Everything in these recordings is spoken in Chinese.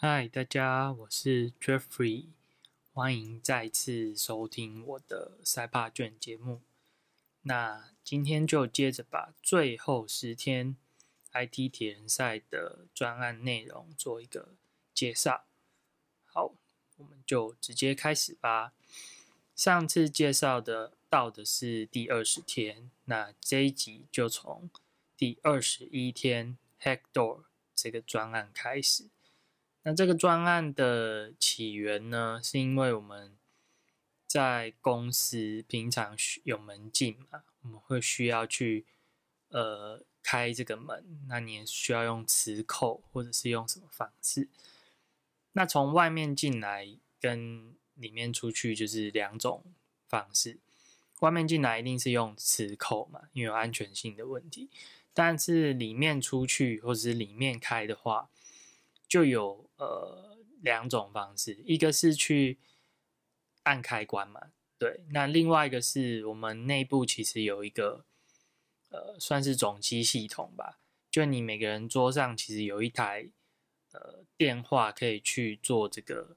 嗨，大家，我是 Jeffrey，欢迎再次收听我的赛帕卷节目。那今天就接着把最后十天 IT 铁人赛的专案内容做一个介绍。好，我们就直接开始吧。上次介绍的到的是第二十天，那这一集就从第二十一天 Hackdoor 这个专案开始。那这个专案的起源呢，是因为我们在公司平常有门禁嘛，我们会需要去呃开这个门，那你也需要用磁扣或者是用什么方式？那从外面进来跟里面出去就是两种方式，外面进来一定是用磁扣嘛，因为有安全性的问题，但是里面出去或者是里面开的话。就有呃两种方式，一个是去按开关嘛，对，那另外一个是我们内部其实有一个呃算是总机系统吧，就你每个人桌上其实有一台呃电话可以去做这个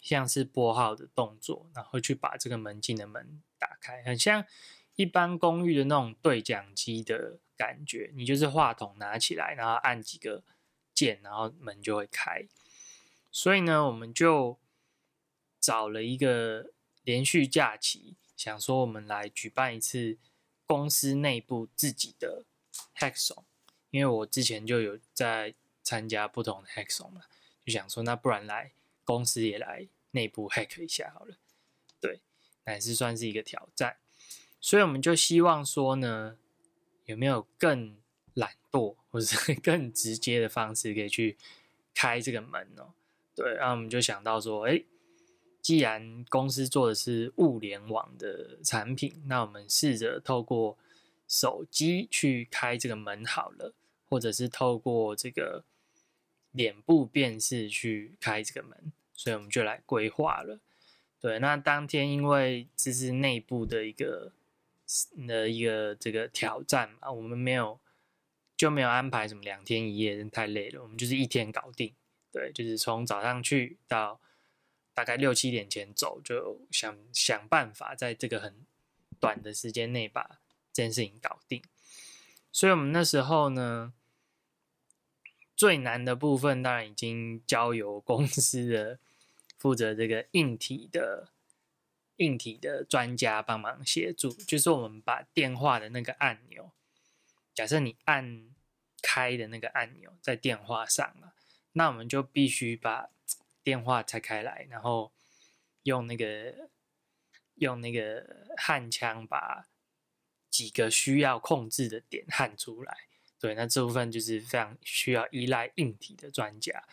像是拨号的动作，然后去把这个门禁的门打开，很像一般公寓的那种对讲机的感觉，你就是话筒拿起来，然后按几个。键，然后门就会开。所以呢，我们就找了一个连续假期，想说我们来举办一次公司内部自己的 Hackathon。因为我之前就有在参加不同的 Hackathon 嘛，就想说，那不然来公司也来内部 Hack 一下好了。对，还是算是一个挑战。所以我们就希望说呢，有没有更懒惰？或者是 更直接的方式可以去开这个门哦，对，然后我们就想到说，哎，既然公司做的是物联网的产品，那我们试着透过手机去开这个门好了，或者是透过这个脸部辨识去开这个门，所以我们就来规划了。对，那当天因为这是内部的一个的一个这个挑战嘛，我们没有。就没有安排什么两天一夜，太累了。我们就是一天搞定，对，就是从早上去到大概六七点前走，就想想办法在这个很短的时间内把这件事情搞定。所以，我们那时候呢，最难的部分当然已经交由公司的负责这个硬体的硬体的专家帮忙协助，就是我们把电话的那个按钮。假设你按开的那个按钮在电话上了，那我们就必须把电话拆开来，然后用那个用那个焊枪把几个需要控制的点焊出来。对，那这部分就是非常需要依赖硬体的专家。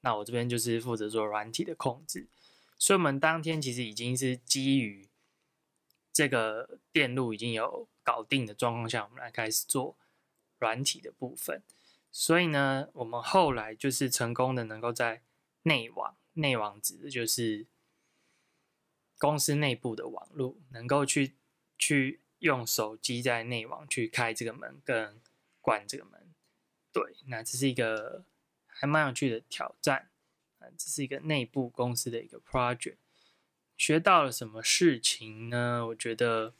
那我这边就是负责做软体的控制。所以，我们当天其实已经是基于这个电路已经有搞定的状况下，我们来开始做。软体的部分，所以呢，我们后来就是成功的能够在内网，内网指的就是公司内部的网络，能够去去用手机在内网去开这个门跟关这个门。对，那这是一个还蛮有趣的挑战啊，这是一个内部公司的一个 project。学到了什么事情呢？我觉得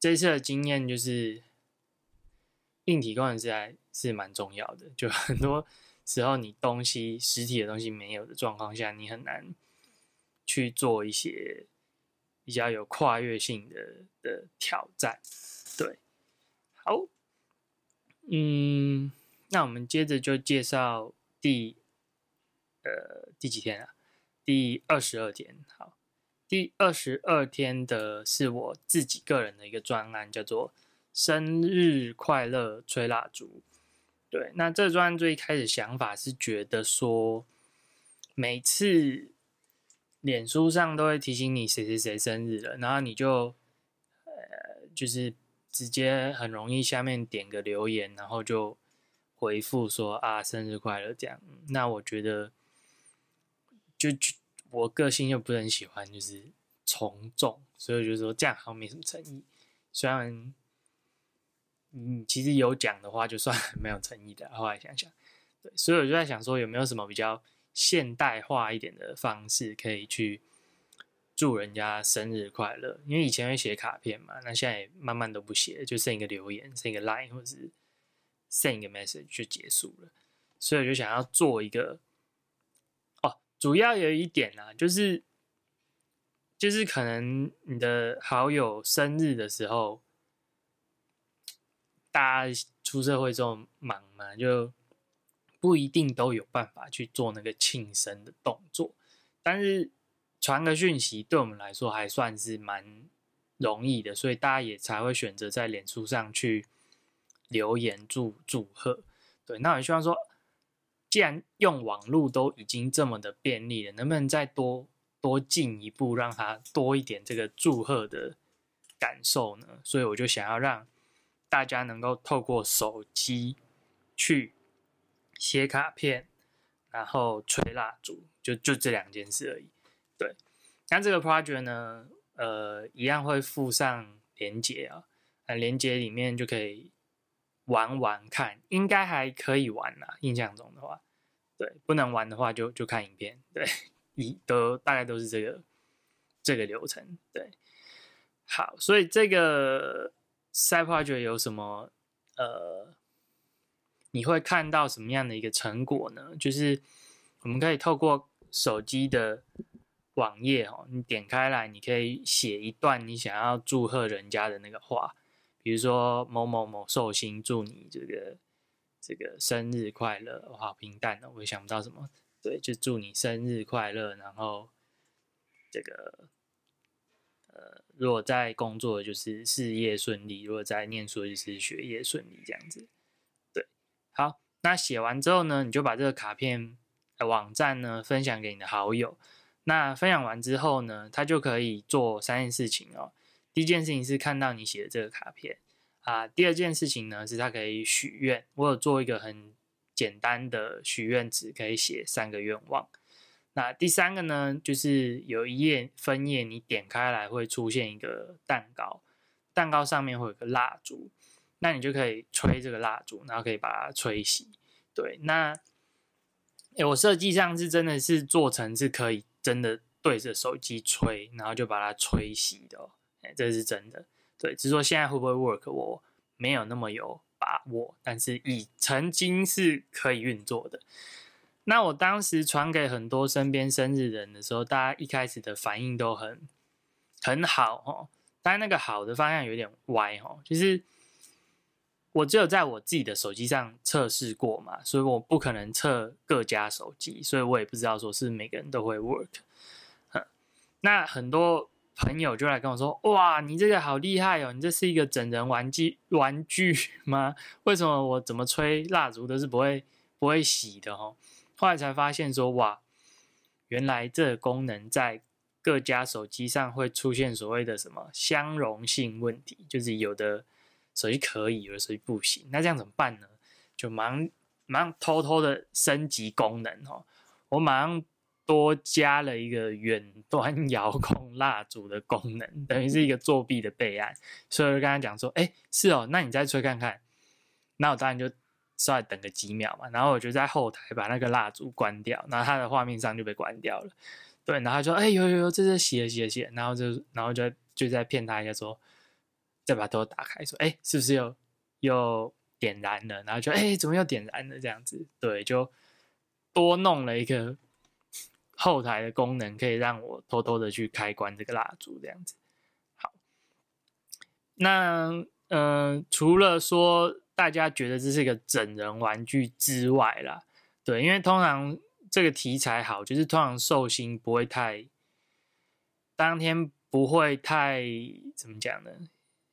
这次的经验就是。硬体功能实在是蛮重要的，就很多时候你东西实体的东西没有的状况下，你很难去做一些比较有跨越性的的挑战。对，好，嗯，那我们接着就介绍第呃第几天啊？第二十二天。好，第二十二天的是我自己个人的一个专案，叫做。生日快乐，吹蜡烛。对，那这专最开始想法是觉得说，每次脸书上都会提醒你谁谁谁生日了，然后你就呃，就是直接很容易下面点个留言，然后就回复说啊生日快乐这样。那我觉得，就我个性又不是很喜欢就是从众，所以我就说这样好像没什么诚意，虽然。嗯，其实有讲的话，就算 没有诚意的。后来想想，对，所以我就在想说，有没有什么比较现代化一点的方式，可以去祝人家生日快乐。因为以前会写卡片嘛，那现在也慢慢都不写，就剩一个留言，剩一个 line 或者是 send 一个 message 就结束了。所以我就想要做一个，哦，主要有一点啊，就是就是可能你的好友生日的时候，大家出社会之后忙嘛，就。不一定都有办法去做那个庆生的动作，但是传个讯息对我们来说还算是蛮容易的，所以大家也才会选择在脸书上去留言祝祝贺。对，那我希望说，既然用网络都已经这么的便利了，能不能再多多进一步，让他多一点这个祝贺的感受呢？所以我就想要让大家能够透过手机去。写卡片，然后吹蜡烛，就就这两件事而已。对，那这个 project 呢，呃，一样会附上连接啊，那连接里面就可以玩玩看，应该还可以玩啦。印象中的话，对，不能玩的话就就看影片。对，一都大概都是这个这个流程。对，好，所以这个 side project 有什么呃？你会看到什么样的一个成果呢？就是我们可以透过手机的网页哦，你点开来，你可以写一段你想要祝贺人家的那个话，比如说某某某寿星祝你这个这个生日快乐，好平淡的，我也想不到什么，对，就祝你生日快乐，然后这个，如果在工作就是事业顺利，如果在念书就是学业顺利这样子。对好，那写完之后呢，你就把这个卡片网站呢分享给你的好友。那分享完之后呢，他就可以做三件事情哦。第一件事情是看到你写的这个卡片啊。第二件事情呢，是他可以许愿。我有做一个很简单的许愿纸，可以写三个愿望。那第三个呢，就是有一页分页，你点开来会出现一个蛋糕，蛋糕上面会有个蜡烛。那你就可以吹这个蜡烛，然后可以把它吹熄。对，那我设计上是真的是做成是可以真的对着手机吹，然后就把它吹熄的。哎，这是真的。对，只是说现在会不会 work，我没有那么有把握。但是以曾经是可以运作的。那我当时传给很多身边生日人的时候，大家一开始的反应都很很好哦。但那个好的方向有点歪哦，就是。我只有在我自己的手机上测试过嘛，所以我不可能测各家手机，所以我也不知道说是每个人都会 work。那很多朋友就来跟我说：“哇，你这个好厉害哦，你这是一个整人玩具玩具吗？为什么我怎么吹蜡烛都是不会不会洗的？”哦，后来才发现说：“哇，原来这个功能在各家手机上会出现所谓的什么相容性问题，就是有的。”手机可以，有的手机不行，那这样怎么办呢？就马上马上偷偷的升级功能哦，我马上多加了一个远端遥控蜡烛的功能，等于是一个作弊的备案。所以我就跟他讲说，哎，是哦，那你再吹看看。那我当然就稍微等个几秒嘛，然后我就在后台把那个蜡烛关掉，然后他的画面上就被关掉了。对，然后他说，哎，有有有，这是洗了洗了洗，然后就然后就就在骗他一下说。再把灯打开，说：“哎，是不是又又点燃了？”然后就：“哎，怎么又点燃了？”这样子，对，就多弄了一个后台的功能，可以让我偷偷的去开关这个蜡烛，这样子。好，那嗯，除了说大家觉得这是一个整人玩具之外啦，对，因为通常这个题材好，就是通常寿星不会太当天不会太怎么讲呢？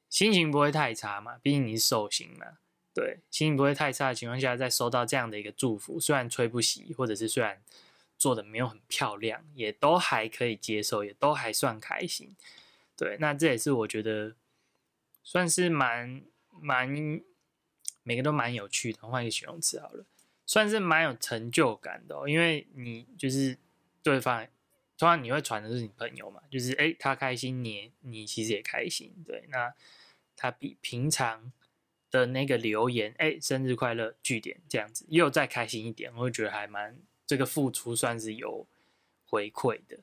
心情不会太差嘛，毕竟你是寿星嘛，对，心情不会太差的情况下，再收到这样的一个祝福，虽然吹不熄，或者是虽然做的没有很漂亮，也都还可以接受，也都还算开心。对，那这也是我觉得算是蛮蛮每个都蛮有趣的，换一个形容词好了，算是蛮有成就感的，因为你就是对方。通常你会传的是你朋友嘛，就是哎他开心，你你其实也开心，对，那他比平常的那个留言哎生日快乐句点这样子又再开心一点，我会觉得还蛮这个付出算是有回馈的。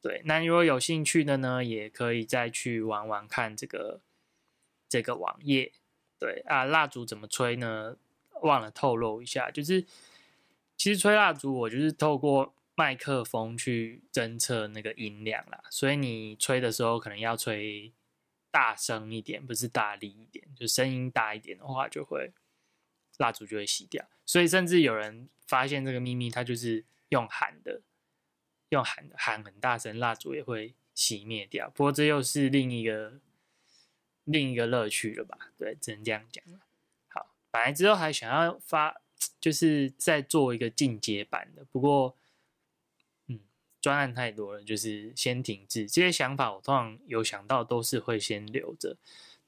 对，那如果有兴趣的呢，也可以再去玩玩看这个这个网页。对啊，蜡烛怎么吹呢？忘了透露一下，就是其实吹蜡烛，我就是透过麦克风去侦测那个音量啦。所以你吹的时候，可能要吹大声一点，不是大力一点。就声音大一点的话，就会蜡烛就会熄掉。所以甚至有人发现这个秘密，他就是用喊的，用喊喊很大声，蜡烛也会熄灭掉。不过这又是另一个。另一个乐趣了吧？对，只能这样讲了。好，本来之后还想要发，就是再做一个进阶版的，不过，嗯，专案太多了，就是先停滞。这些想法我通常有想到，都是会先留着，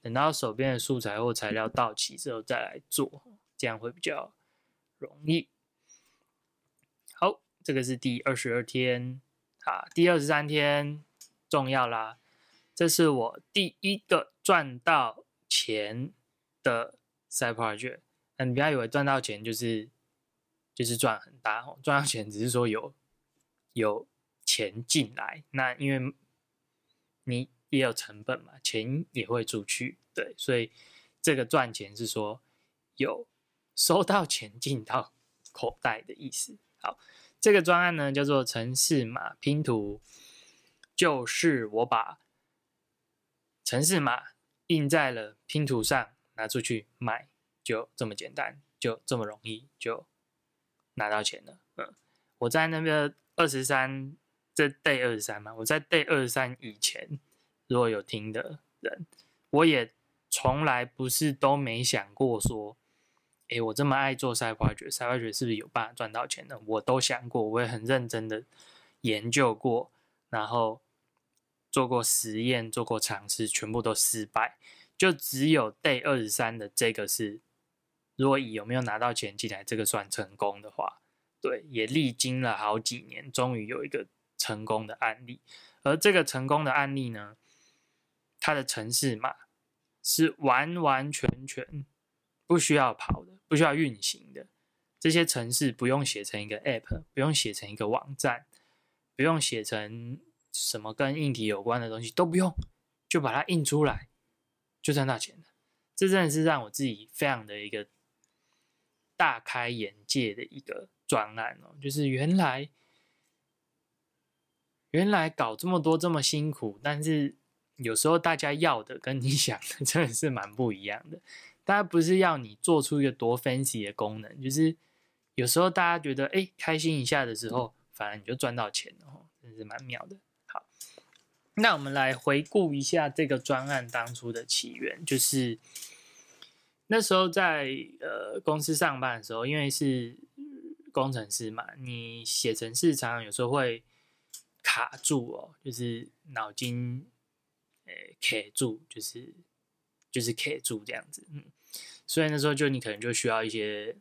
等到手边的素材或材料到齐之后再来做，这样会比较容易。好，这个是第二十二天，啊，第二十三天重要啦。这是我第一个赚到钱的 side project。那你不要以为赚到钱就是就是赚很大哦，赚到钱只是说有有钱进来。那因为你也有成本嘛，钱也会出去，对，所以这个赚钱是说有收到钱进到 口袋的意思。好，这个专案呢叫做城市码拼图，就是我把城市码印在了拼图上，拿出去卖，就这么简单，就这么容易，就拿到钱了。嗯，我在那个二十三，这 day 二十三嘛，我在 day 二十三以前，如果有听的人，我也从来不是都没想过说，诶，我这么爱做赛发掘，赛发掘是不是有办法赚到钱呢？我都想过，我也很认真的研究过，然后。做过实验，做过尝试，全部都失败。就只有 day 二十三的这个是，如果以有没有拿到钱进来这个算成功的话，对，也历经了好几年，终于有一个成功的案例。而这个成功的案例呢，它的城市码是完完全全不需要跑的，不需要运行的。这些城市不用写成一个 app，不用写成一个网站，不用写成。什么跟硬体有关的东西都不用，就把它印出来，就赚到钱了。这真的是让我自己非常的一个大开眼界的一个专案哦。就是原来原来搞这么多这么辛苦，但是有时候大家要的跟你 想的真的是蛮不一样的。大家不是要你做出一个多 fancy 的功能，就是有时候大家觉得哎开心一下的时候，反而你就赚到钱了哦，真是蛮妙的。那我们来回顾一下这个专案当初的起源，就是那时候在呃公司上班的时候，因为是工程师嘛，你写程式常常有时候会卡住哦，就是脑筋诶卡住，就是就是卡住这样子，嗯，所以那时候就你可能就需要一些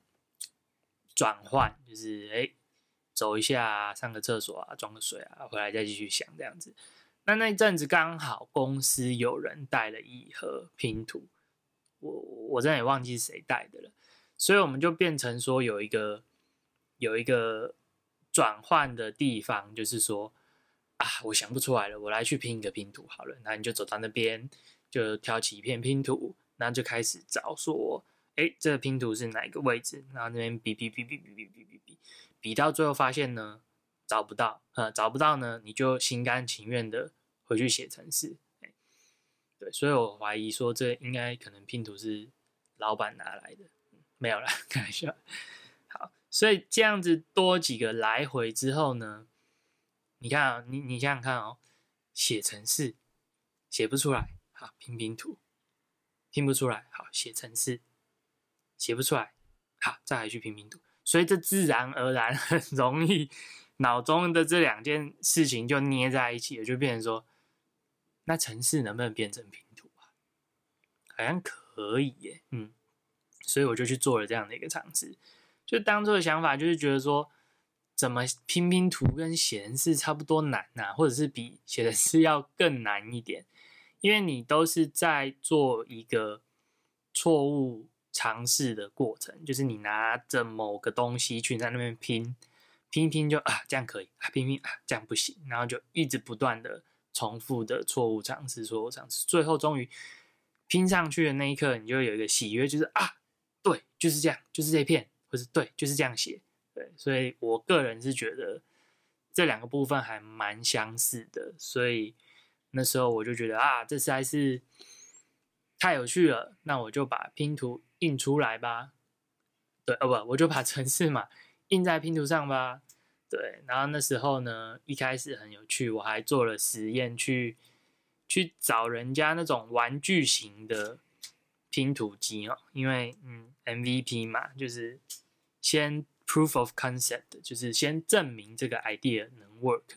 转换，就是诶走一下，上个厕所啊，装个水啊，回来再继续想这样子。那那一阵子刚好公司有人带了一盒拼图，我我真的也忘记是谁带的了，所以我们就变成说有一个有一个转换的地方，就是说啊，我想不出来了，我来去拼一个拼图好了。那你就走到那边，就挑起一片拼图，然后就开始找说，哎，这个拼图是哪一个位置？然后那边比比比比比比比比比，比到最后发现呢？找不到，呃，找不到呢，你就心甘情愿的回去写程式，对，所以我怀疑说这应该可能拼图是老板拿来的，没有了，开玩笑。好，所以这样子多几个来回之后呢，你看啊，你你想想看哦，写程式写不出来，好拼拼图，拼不出来，好写程式写不出来，好再来去拼拼图，所以这自然而然很 容易。脑中的这两件事情就捏在一起了，就变成说，那城市能不能变成拼图啊？好像可以耶，嗯，所以我就去做了这样的一个尝试。就当初的想法就是觉得说，怎么拼拼图跟写程式差不多难呐，或者是比写程式要更难一点？因为你都是在做一个错误尝试的过程，就是你拿着某个东西去在那边拼。拼一拼就啊这样可以啊，拼拼啊这样不行，然后就一直不断的重复的错误尝试，错误尝试，最后终于拼上去的那一刻，你就有一个喜悦，就是啊，对，就是这样，就是这片，或是对，就是这样写，对，所以我个人是觉得这两个部分还蛮相似的，所以那时候我就觉得啊，这实在是太有趣了，那我就把拼图印出来吧。对，哦不，我就把 城市嘛印在拼图上吧。对，然后那时候呢，一开始很有趣，我还做了实验，去去找人家那种玩具型的拼图机哦，因为嗯，MVP 嘛，就是先 proof of concept，就是先证明这个 idea 能 work，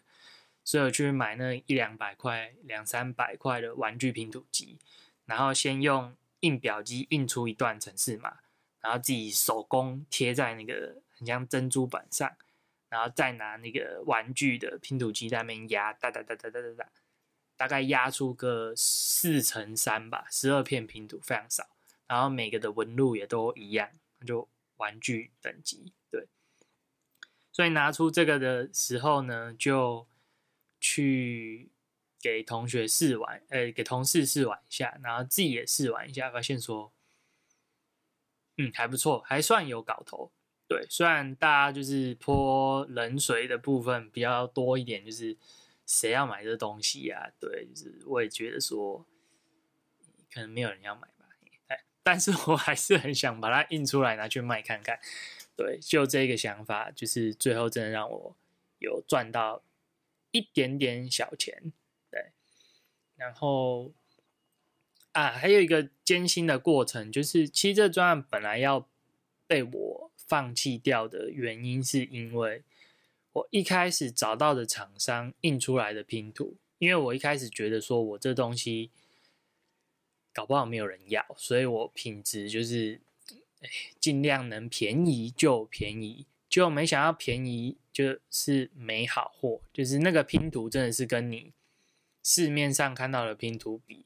所以我去买那一两百块、两三百块的玩具拼图机，然后先用印表机印出一段程式码。然后自己手工贴在那个很像珍珠板上，然后再拿那个玩具的拼图机在那边压，哒哒哒哒哒哒哒，大概压出个四乘三吧，十二片拼图非常少，然后每个的纹路也都一样，就玩具等级对。所以拿出这个的时候呢，就去给同学试玩，呃，给同事试玩一下，然后自己也试玩一下，发现说。嗯，还不错，还算有搞头。对，虽然大家就是泼冷水的部分比较多一点，就是谁要买这东西呀？对，就是我也觉得说，可能没有人要买吧。哎，但是我还是很想把它印出来拿去卖看看。对，就这个想法，就是最后真的让我有赚到一点点小钱。对，然后。啊，还有一个艰辛的过程，就是其实这专案本来要被我放弃掉的原因，是因为我一开始找到的厂商印出来的拼图，因为我一开始觉得说我这东西搞不好没有人要，所以我品质就是尽量能便宜就便宜，就没想到便宜就是没好货，就是那个拼图真的是跟你市面上看到的拼图比。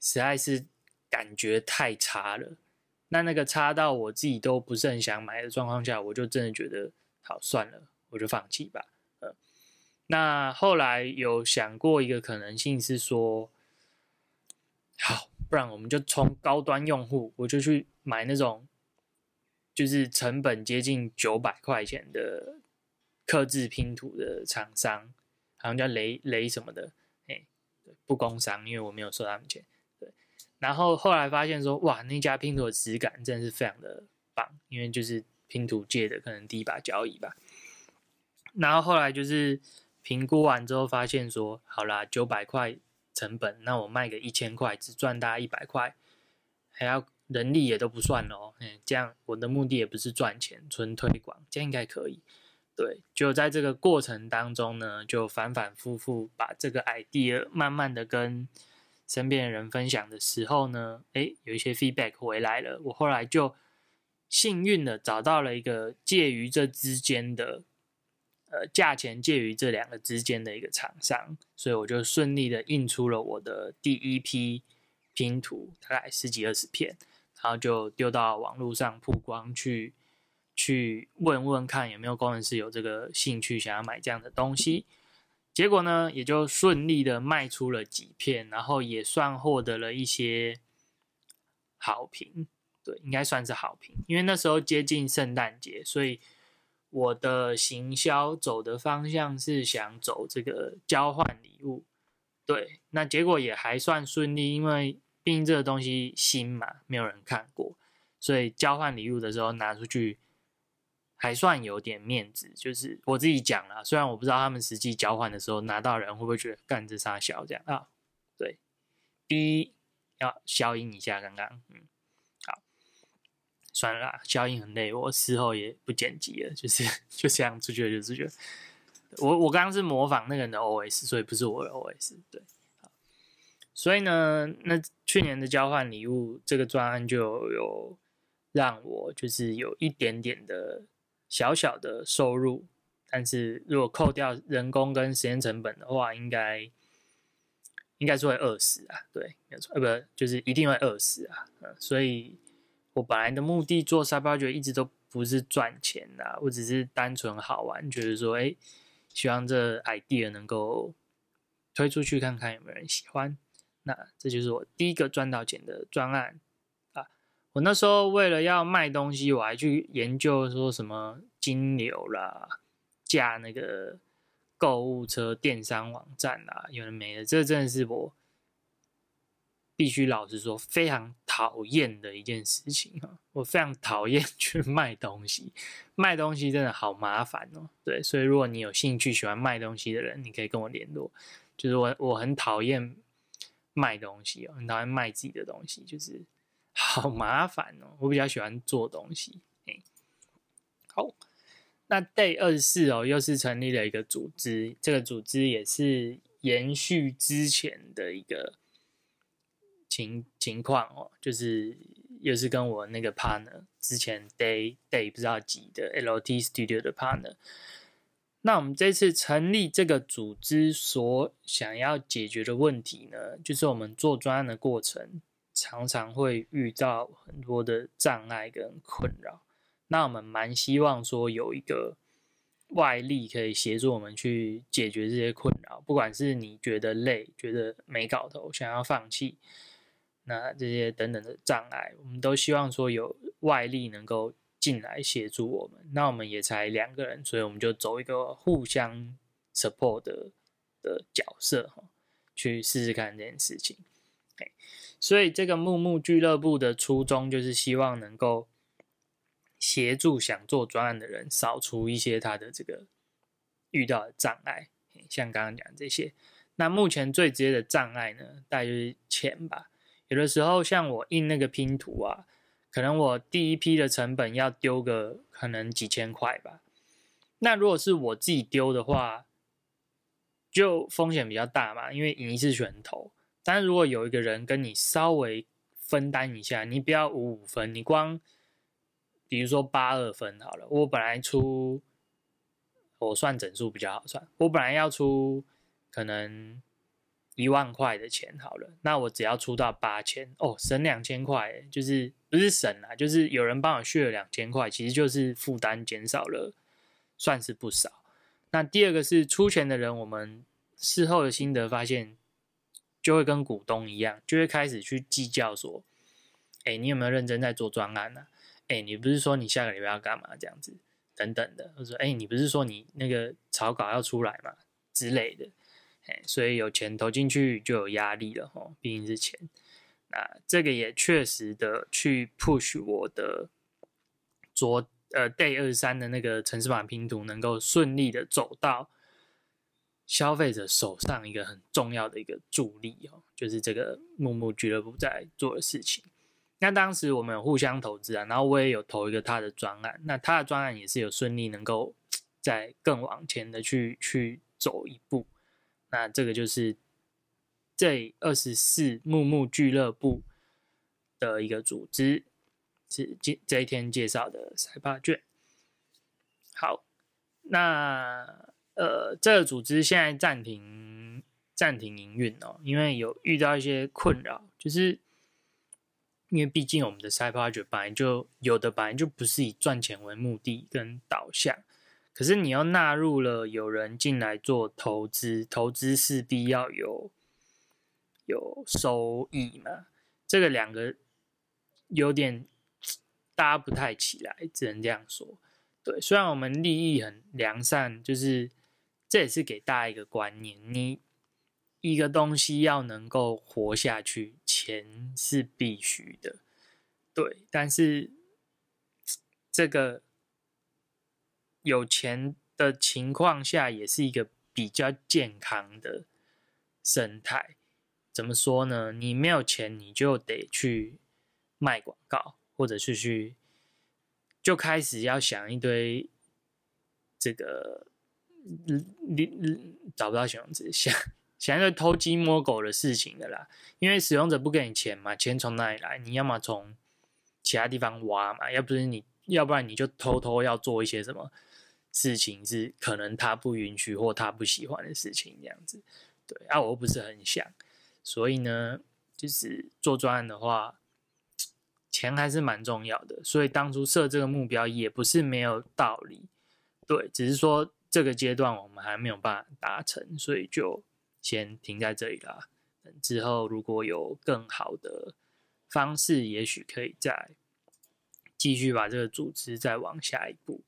实在是感觉太差了，那那个差到我自己都不是很想买的状况下，我就真的觉得好算了，我就放弃吧。呃，那后来有想过一个可能性是说，好，不然我们就从高端用户，我就去买那种就是成本接近九百块钱的刻字拼图的厂商，好像叫雷雷什么的，哎，不工商，因为我没有收他们钱。然后后来发现说，哇，那家拼图的质感真的是非常的棒，因为就是拼图界的可能第一把交椅吧。然后后来就是评估完之后发现说，好啦，九百块成本，那我卖个一千块，只赚大概一百块，还要人力也都不算哦。嗯，这样我的目的也不是赚钱，纯推广，这样应该可以。对，就在这个过程当中呢，就反反复复把这个 idea 慢慢的跟。身边的人分享的时候呢，诶，有一些 feedback 回来了。我后来就幸运的找到了一个介于这之间的，呃，价钱介于这两个之间的一个厂商，所以我就顺利的印出了我的第一批拼图，大概十几二十片，然后就丢到网络上曝光，去去问问看有没有工程师有这个兴趣想要买这样的东西。结果呢，也就顺利的卖出了几片，然后也算获得了一些好评，对，应该算是好评。因为那时候接近圣诞节，所以我的行销走的方向是想走这个交换礼物，对，那结果也还算顺利，因为毕竟这个东西新嘛，没有人看过，所以交换礼物的时候拿出去。还算有点面子，就是我自己讲了，虽然我不知道他们实际交换的时候拿到人会不会觉得干这傻小这样啊？对，B 要消音一下，刚刚嗯，好，算了啦，消音很累，我事后也不剪辑了，就是 就这样出去了，就是觉得我我刚刚是模仿那个人的 OS，所以不是我的 OS，对，所以呢，那去年的交换礼物这个专案就有让我就是有一点点的。小小的收入，但是如果扣掉人工跟时间成本的话，应该应该是会饿死啊。对，没错，呃，不，就是一定会饿死啊。嗯，所以我本来的目的做沙包，就一直都不是赚钱啊，我只是单纯好玩，觉得说，哎，希望这 idea 能够推出去看看有没有人喜欢。那这就是我第一个赚到钱的专案！我那时候为了要卖东西，我还去研究说什么金流啦，架那个购物车电商网站啦，有的没的，这真的是我必须老实说非常讨厌的一件事情啊！我非常讨厌 去卖东西，卖东西真的好麻烦哦。对，所以如果你有兴趣喜欢卖东西的人，你可以跟我联络。就是我我很讨厌。卖东西哦，很讨厌卖自己的东西，就是好麻烦哦。我比较喜欢做东西。哎，好，那 Day 二十四哦，又是成立了一个组织，这个组织也是延续之前的一个情情况哦，就是又是跟我那个 partner 之前 Day Day 不知道几的 LT Studio 的 partner。那我们这次成立这个组织所想要解决的问题呢，就是我们做专案的过程常常会遇到很多的障碍跟困扰。那我们蛮希望说有一个外力可以协助我们去解决这些困扰，不管是你觉得累、觉得没搞头、想要放弃，那这些等等的障碍，我们都希望说有外力能够。进来协助我们，那我们也才两个人，所以我们就走一个互相 support 的的角色哈，去试试看这件事情。所以这个木木俱乐部的初衷就是希望能够协助想做专案的人，扫除一些他的这个遇到的障碍，像刚刚讲这些。那目前最直接的障碍呢，大概就是钱吧。有的时候像我印那个拼图啊。可能我第一批的成本要丢个可能几千块吧，那如果是我自己丢的话，就风险比较大嘛，因为赢一次拳头。但是如果有一个人跟你稍微分担一下，你不要五五分，你光比如说八二分好了，我本来出我算整数比较好算，我本来要出可能。一万块的钱好了，那我只要出到八千哦，省两千块，就是不是省啊，就是有人帮我续了两千块，其实就是负担减少了，算是不少。那第二个是出钱的人，我们事后的心得发现，就会跟股东一样，就会开始去计较说，哎，你有没有认真在做专案呢？哎，你不是说你下个礼拜要干嘛这样子，等等的，或者说，哎，你不是说你那个草稿要出来嘛之类的。所以有钱投进去就有压力了吼，毕竟是钱。那这个也确实的去 push 我的昨呃 day 二三的那个城市版拼图能够顺利的走到消费者手上，一个很重要的一个助力哦，就是这个木木俱乐部在做的事情。那当时我们互相投资啊，然后我也有投一个他的专案，那他的专案也是有顺利能够 在更往前的去去走一步。那这个就是这二十四木木俱乐部的一个组织，是今这一天介绍的赛帕卷。好，那呃，这个组织现在暂停暂停营运哦，因为有遇到一些困扰，就是因为毕竟我们的赛帕卷本来就有的本来就不是以赚钱为目的跟导向。可是你要纳入了有人进来做投资，投资势必要有有收益嘛？这个两个有点搭不太起来，只能这样说。对，虽然我们利益很良善，就是这也是给大家一个观念：你一个东西要能够活下去，钱是必须的。对，但是这个。有钱的情况下，也是一个比较健康的生态。怎么说呢？你没有钱，你就得去卖广告，或者是去就开始要想一堆这个，你找不到形容词，想想要偷鸡摸狗的事情的啦。因为使用者不给你钱嘛，钱从哪里来？你要么从其他地方挖嘛，要不是你，要不然你就偷偷要做一些什么。事情是可能他不允许或他不喜欢的事情，这样子，对啊，我又不是很想，所以呢，就是做专案的话，钱还是蛮重要的，所以当初设这个目标也不是没有道理，对，只是说这个阶段我们还没有办法达成，所以就先停在这里啦。之后如果有更好的方式，也许可以再继续把这个组织再往下一步。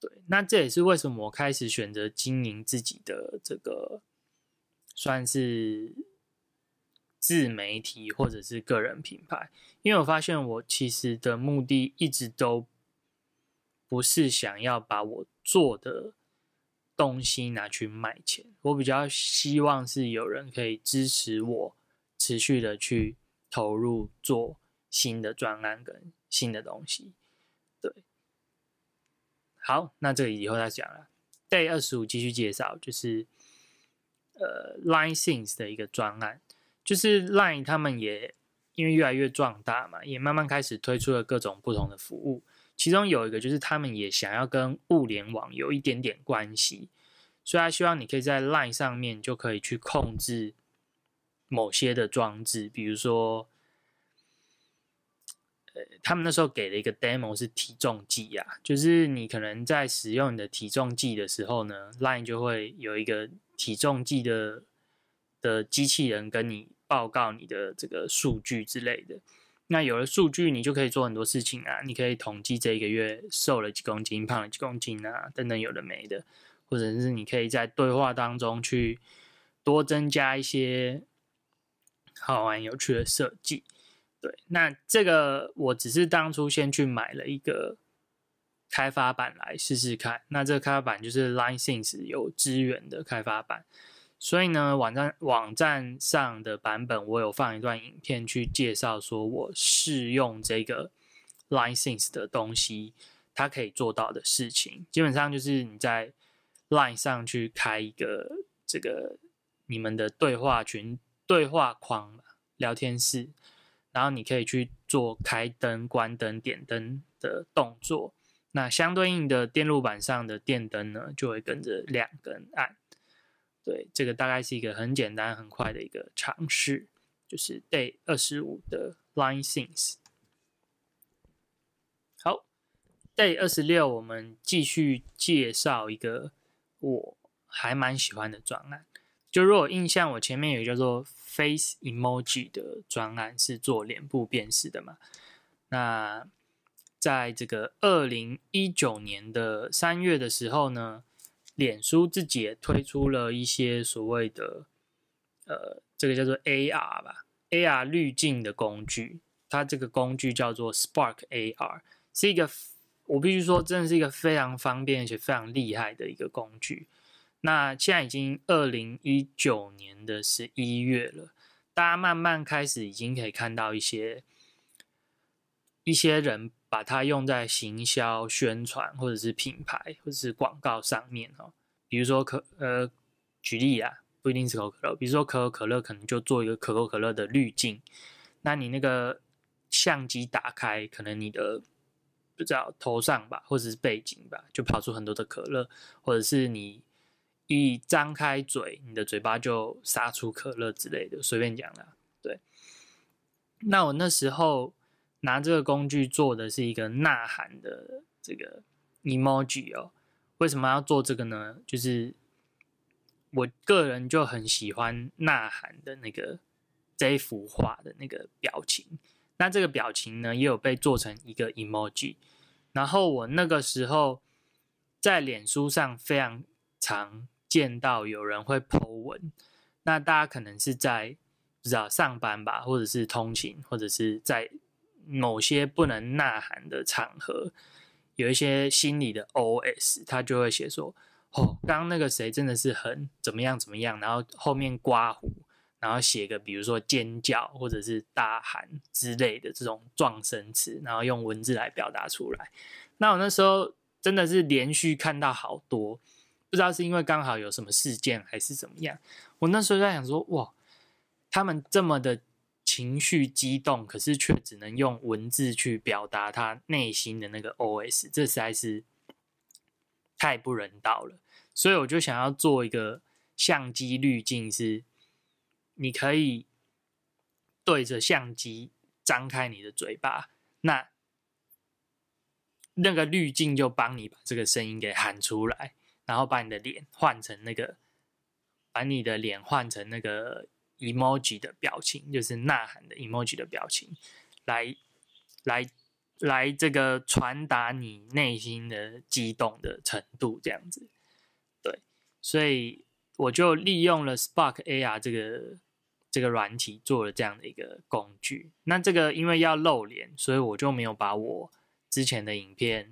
对，那这也是为什么我开始选择经营自己的这个算是自媒体或者是个人品牌，因为我发现我其实的目的一直都不是想要把我做的东西拿去卖钱，我比较希望是有人可以支持我持续的去投入做新的专案跟新的东西。对好，那这个以后再讲了。Day 二十五继续介绍，就是呃 Line Things 的一个专案，就是 Line 他们也因为越来越壮大嘛，也慢慢开始推出了各种不同的服务。其中有一个就是他们也想要跟物联网有一点点关系，所以他希望你可以在 Line 上面就可以去控制某些的装置，比如说。呃，他们那时候给了一个 demo 是体重计啊，就是你可能在使用你的体重计的时候呢，Line 就会有一个体重计的的机器人跟你报告你的这个数据之类的。那有了数据，你就可以做很多事情啊，你可以统计这一个月瘦了几公斤、胖了几公斤啊，等等有的没的，或者是你可以在对话当中去多增加一些好玩有趣的设计。对，那这个我只是当初先去买了一个开发版来试试看。那这个开发版就是 Line Things 有支援的开发版，所以呢，网站网站上的版本我有放一段影片去介绍，说我试用这个 Line Things 的东西，它可以做到的事情，基本上就是你在 Line 上去开一个这个你们的对话群对话框聊天室。然后你可以去做开灯、关灯、点灯的动作，那相对应的电路板上的电灯呢，就会跟着亮跟暗。对，这个大概是一个很简单、很快的一个尝试，就是 Day 二十五的 Line Things。好，Day 二十六，我们继续介绍一个我还蛮喜欢的专案。就如果印象，我前面有叫做 Face Emoji 的专案，是做脸部辨识的嘛？那在这个二零一九年的三月的时候呢，脸书自己也推出了一些所谓的呃，这个叫做 AR 吧，AR 滤镜的工具。它这个工具叫做 Spark AR，是一个我必须说，真的是一个非常方便而且非常厉害的一个工具。那现在已经二零一九年的十一月了，大家慢慢开始已经可以看到一些一些人把它用在行销、宣传或者是品牌或者是广告上面哦。比如说可呃，举例啊，不一定是可口可乐，比如说可口可乐可能就做一个可口可乐的滤镜，那你那个相机打开，可能你的不知道头上吧，或者是背景吧，就跑出很多的可乐，或者是你。一张开嘴，你的嘴巴就撒出可乐之类的，随便讲啦。对，那我那时候拿这个工具做的是一个呐喊的这个 emoji 哦。为什么要做这个呢？就是我个人就很喜欢呐喊的那个这幅画的那个表情。那这个表情呢，也有被做成一个 emoji。然后我那个时候在脸书上非常常。见到有人会 Po 文，那大家可能是在不知道上班吧，或者是通勤，或者是在某些不能呐喊的场合，有一些心理的 OS，他就会写说：“哦，刚刚那个谁真的是很怎么样怎么样。”然后后面刮胡，然后写个比如说尖叫或者是大喊之类的这种撞声词，然后用文字来表达出来。那我那时候真的是连续看到好多。不知道是因为刚好有什么事件还是怎么样，我那时候在想说，哇，他们这么的情绪激动，可是却只能用文字去表达他内心的那个 OS，这实在是太不人道了。所以我就想要做一个相机滤镜，是你可以对着相机张开你的嘴巴，那那个滤镜就帮你把这个声音给喊出来，然后把你的脸换成那个，把你的脸换成那个 emoji 的表情，就是呐喊的 emoji 的表情，来来来这个传达你内心的激动的程度，这样子。对，所以我就利用了 Spark AR 这个这个软体做了这样的一个工具。那这个因为要露脸，所以我就没有把我。之前的影片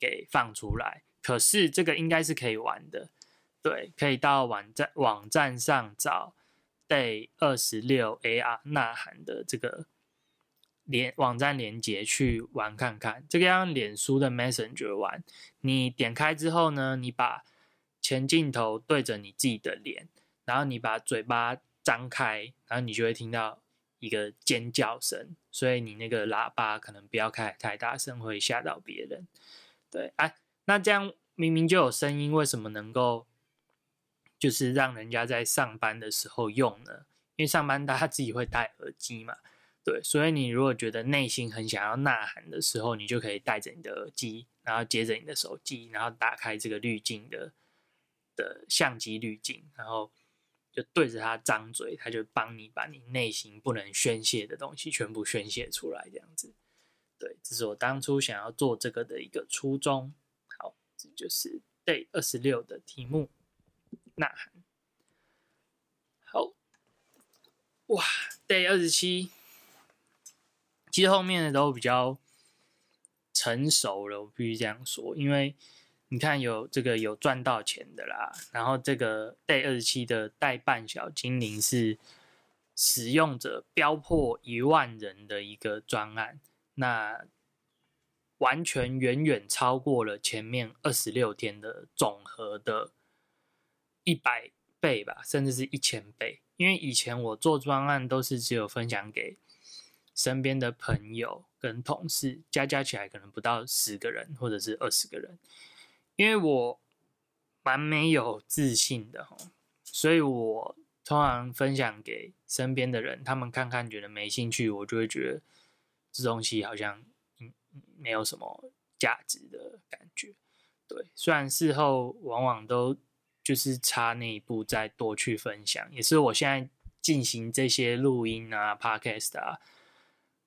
给放出来，可是这个应该是可以玩的，对，可以到网站网站上找 Day 二十六 AR 呐喊的这个连网站连接去玩看看。这个要用脸书的 Messenger 玩，你点开之后呢，你把前镜头对着你自己的脸，然后你把嘴巴张开，然后你就会听到。一个尖叫声，所以你那个喇叭可能不要开太大声，会吓到别人。对，哎，那这样明明就有声音，为什么能够就是让人家在上班的时候用呢？因为上班大家自己会戴耳机嘛，对，所以你如果觉得内心很想要呐喊的时候，你就可以带着你的耳机，然后接着你的手机，然后打开这个滤镜的的相机滤镜，然后。就对着它张嘴，它就帮你把你内心不能宣泄的东西全部宣泄出来，这样子。对，这是我当初想要做这个的一个初衷。好，这就是 Day 二十六的题目，呐喊。好，哇，Day 二十七，其实后面的都比较成熟了，我必须这样说，因为。你看有这个有赚到钱的啦，然后这个 Day 二十七的代办小精灵是使用者飙破一万人的一个专案，那完全远远超过了前面二十六天的总和的一百倍吧，甚至是一千倍。因为以前我做专案都是只有分享给身边的朋友跟同事，加加起来可能不到十个人或者是二十个人。因为我蛮没有自信的，所以我通常分享给身边的人，他们看看觉得没兴趣，我就会觉得这东西好像没有什么价值的感觉。对，虽然事后往往都就是差那一步再多去分享，也是我现在进行这些录音啊、podcast 啊，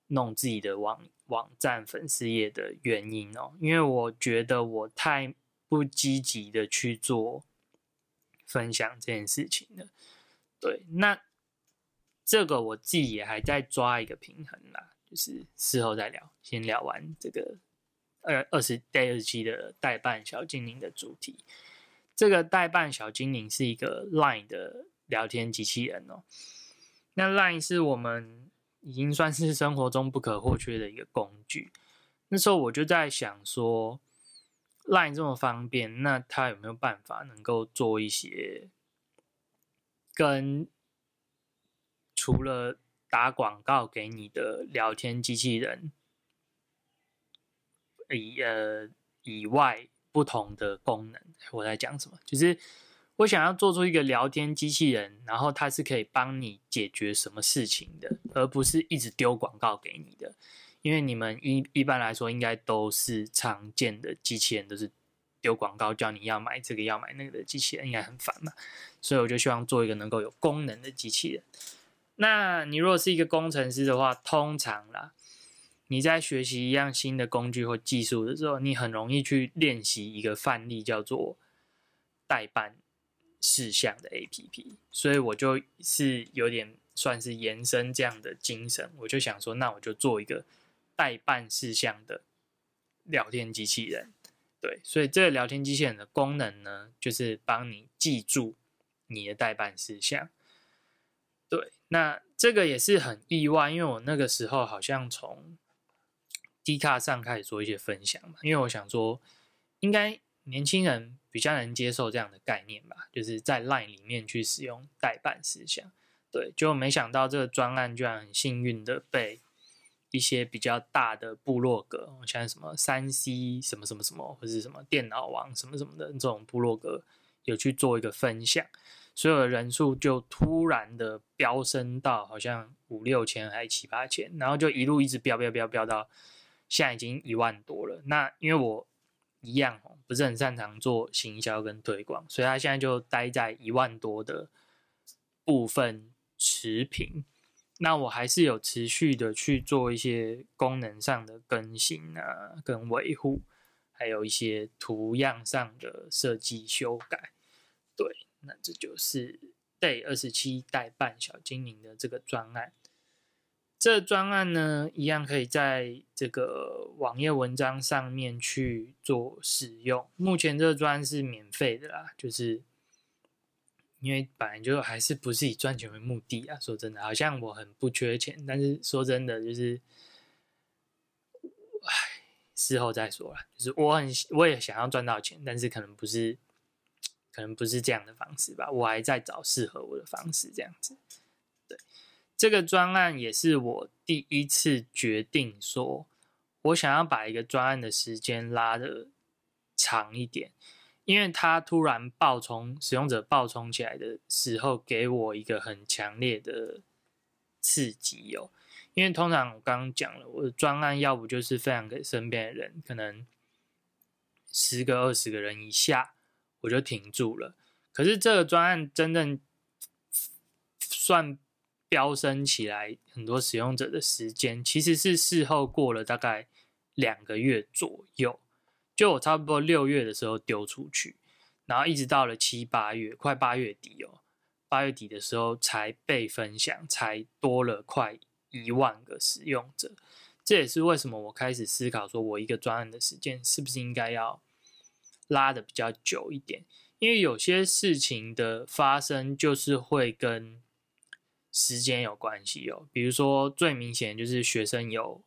弄自己的网网站粉丝页的原因哦，因为我觉得我太。不积极的去做分享这件事情了，对，那这个我自己也还在抓一个平衡啦，就是事后再聊，先聊完这个二二十第二十七的代办小精灵的主题。这个代办小精灵是一个 Line 的聊天机器人哦，那 Line 是我们已经算是生活中不可或缺的一个工具。那时候我就在想说。Line 这么方便，那他有没有办法能够做一些跟除了打广告给你的聊天机器人以呃以外不同的功能？我在讲什么？就是我想要做出一个聊天机器人，然后它是可以帮你解决什么事情的，而不是一直丢广告给你的。因为你们一一般来说应该都是常见的机器人，都是丢广告叫你要买这个要买那个的机器人，应该很烦嘛。所以我就希望做一个能够有功能的机器人。那你如果是一个工程师的话，通常啦，你在学习一样新的工具或技术的时候，你很容易去练习一个范例，叫做代办事项的 APP。所以我就是有点算是延伸这样的精神，我就想说，那我就做一个。代办事项的聊天机器人，对，所以这个聊天机器人的功能呢，就是帮你记住你的代办事项。对，那这个也是很意外，因为我那个时候好像从 D 卡上开始做一些分享嘛，因为我想说，应该年轻人比较能接受这样的概念吧，就是在 Line 里面去使用代办事项。对，就没想到这个专案居然很幸运的被。一些比较大的部落格，像什么三 C 什么什么什么，或者什么电脑王什么什么的这种部落格，有去做一个分享，所有的人数就突然的飙升到好像五六千还是七八千，然后就一路一直飙飙飙飙到现在已经一万多了。那因为我一样哦，不是很擅长做行销跟推广，所以他现在就待在一万多的部分持平。那我还是有持续的去做一些功能上的更新啊，跟维护，还有一些图样上的设计修改。对，那这就是 Day 二十七代办小精灵的这个专案。这专案呢，一样可以在这个网页文章上面去做使用。目前这个专案是免费的啦，就是因为本来就还是不是以赚钱为目的啊。说真的，好像我很不缺钱，但是说真的，就是唉，事后再说了。就是我很我也想要赚到钱，但是可能不是，可能不是这样的方式吧。我还在找适合我的方式，这样子。这个专案也是我第一次决定说，我想要把一个专案的时间拉的长一点，因为它突然爆冲，使用者爆冲起来的时候，给我一个很强烈的刺激哦。因为通常我刚刚讲了，我的专案要不就是分享给身边的人，可能十个、二十个人以下，我就停住了。可是这个专案真正算。飙升起来，很多使用者的时间其实是事后过了大概两个月左右，就我差不多六月的时候丢出去，然后一直到了七八月，快八月底哦，八月底的时候才被分享，才多了快一万个使用者。这也是为什么我开始思考，说我一个专案的时间是不是应该要拉的比较久一点，因为有些事情的发生就是会跟。时间有关系哦，比如说最明显就是学生有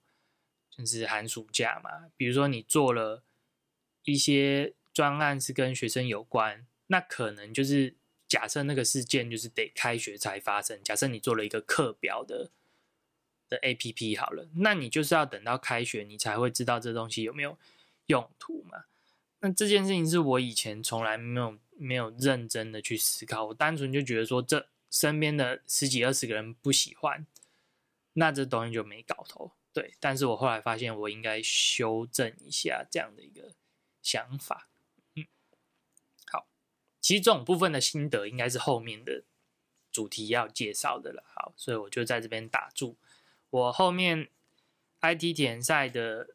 就是寒暑假嘛，比如说你做了一些专案是跟学生有关，那可能就是假设那个事件就是得开学才发生。假设你做了一个课表的的 A P P 好了，那你就是要等到开学你才会知道这东西有没有用途嘛。那这件事情是我以前从来没有没有认真的去思考，我单纯就觉得说这。身边的十几二十个人不喜欢，那这东西就没搞头。对，但是我后来发现，我应该修正一下这样的一个想法。嗯，好，其实这种部分的心得应该是后面的主题要介绍的了。好，所以我就在这边打住。我后面 IT 田赛的